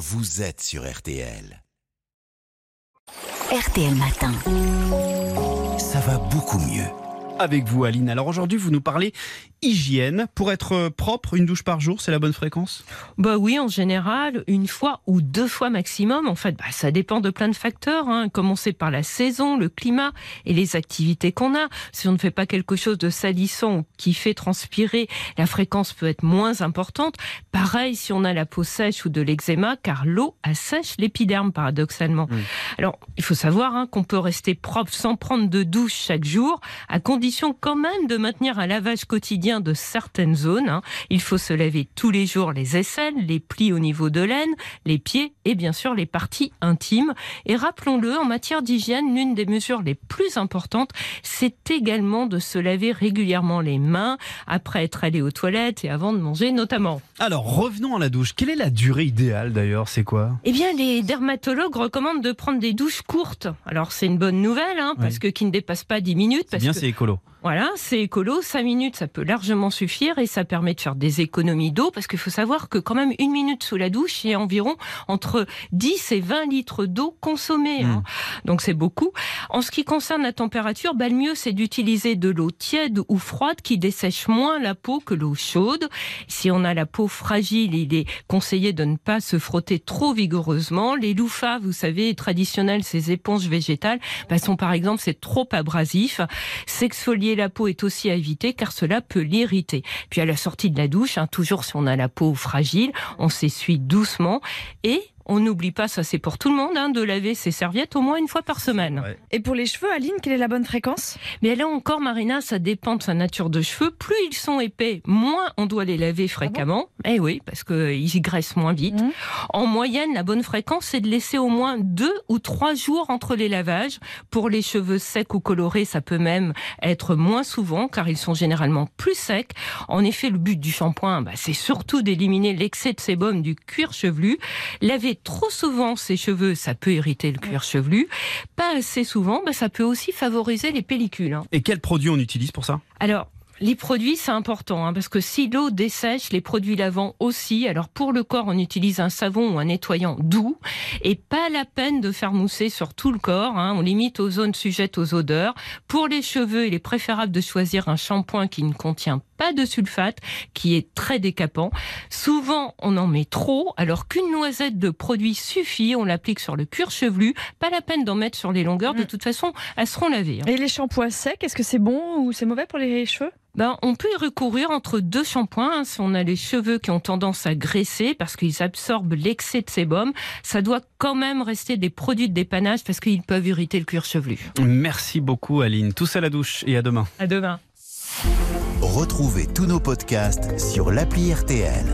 vous êtes sur RTL. RTL Matin. Ça va beaucoup mieux. avec vous, Aline. Alors aujourd'hui, vous nous parlez hygiène. Pour être propre, une douche par jour, c'est la bonne fréquence? Bah oui, en général, une fois ou deux fois maximum. En fait, bah, ça dépend de plein de facteurs. Hein. Commencer par la saison, le climat et les activités qu'on a. Si on ne fait pas quelque chose de salissant ou qui fait transpirer, la fréquence peut être moins importante. Pareil si on a la peau sèche ou de l'eczéma, car l'eau assèche l'épiderme, paradoxalement. Alors, il faut savoir hein, qu'on peut rester propre sans prendre de douche chaque jour, à condition quand même de maintenir un lavage quotidien de certaines zones. hein. Il faut se laver tous les jours les aisselles, les plis au niveau de l'aine, les pieds et bien sûr les parties intimes. Et rappelons-le, en matière d'hygiène, l'une des mesures les plus importantes, c'est également de se laver régulièrement les mains après être allé aux toilettes et avant de manger notamment. Alors revenons à la douche. Quelle est la durée idéale d'ailleurs? C'est quoi? Eh bien, les dermatologues recommandent de prendre des douches courtes. Alors, c'est une bonne nouvelle, hein, parce que qui ne dépasse pas 10 minutes. Parce bien, c'est écolo. voilà, c'est écolo. 5 minutes, ça peut largement suffire et ça permet de faire des économies d'eau, parce qu'il faut savoir que quand même une minute sous la douche, il y a environ entre 10 et 20 litres d'eau consommée. hein. Donc, c'est beaucoup. En ce qui concerne la température, bah, le mieux, c'est d'utiliser de l'eau tiède ou froide qui dessèche moins la peau que l'eau chaude. Si on a la peau fragile, il est conseillé de ne pas se frotter trop vigoureusement. Les loofahs, vous savez, traditionnels, ces éponges végétales, bah, sont par exemple, c'est trop abrasif. S'exfolier la peau est aussi à éviter car cela peut l'irriter. Puis à la sortie de la douche, hein, toujours si on a la peau fragile, on s'essuie doucement et on n'oublie pas, ça c'est pour tout le monde, hein, de laver ses serviettes au moins une fois par semaine. Ouais. Et pour les cheveux, Aline, quelle est la bonne fréquence? Mais là encore, Marina, ça dépend de sa nature de cheveux. Plus ils sont épais, moins on doit les laver fréquemment. eh oui, parce qu'ils graissent moins vite. Mhm. En moyenne, la bonne fréquence, c'est de laisser au moins deux ou trois jours entre les lavages. Pour les cheveux secs ou colorés, ça peut même être moins souvent, car ils sont généralement plus secs. En effet, le but du shampoing, bah, c'est surtout d'éliminer l'excès de sébum du cuir chevelu. Laver trop souvent ses cheveux, ça peut irriter le cuir chevelu. Pas assez souvent, bah, ça peut aussi favoriser les pellicules. hein. Et quels produits on utilise pour ça? Alors, les produits, c'est important, hein, parce que si l'eau dessèche, les produits lavants aussi. Alors, pour le corps, on utilise un savon ou un nettoyant doux, et pas la peine de faire mousser sur tout le corps. hein. on limite aux zones sujettes aux odeurs. Pour les cheveux, il est préférable de choisir un shampoing qui ne contient pas de sulfate, qui est très décapant. Souvent, on en met trop, alors qu'une noisette de produit suffit. On l'applique sur le cuir chevelu. Pas la peine d'en mettre sur les longueurs. De toute façon, elles seront lavées. hein. Et les shampoings secs, est-ce que c'est bon ou c'est mauvais pour les cheveux? Ben, on peut y recourir entre deux shampoings hein, si on a les cheveux qui ont tendance à graisser parce qu'ils absorbent l'excès de sébum. Ça doit quand même rester des produits de dépannage parce qu'ils peuvent irriter le cuir chevelu. Merci beaucoup, Aline. Tous à la douche et à demain. À demain. Retrouvez tous nos podcasts sur l'appli RTL.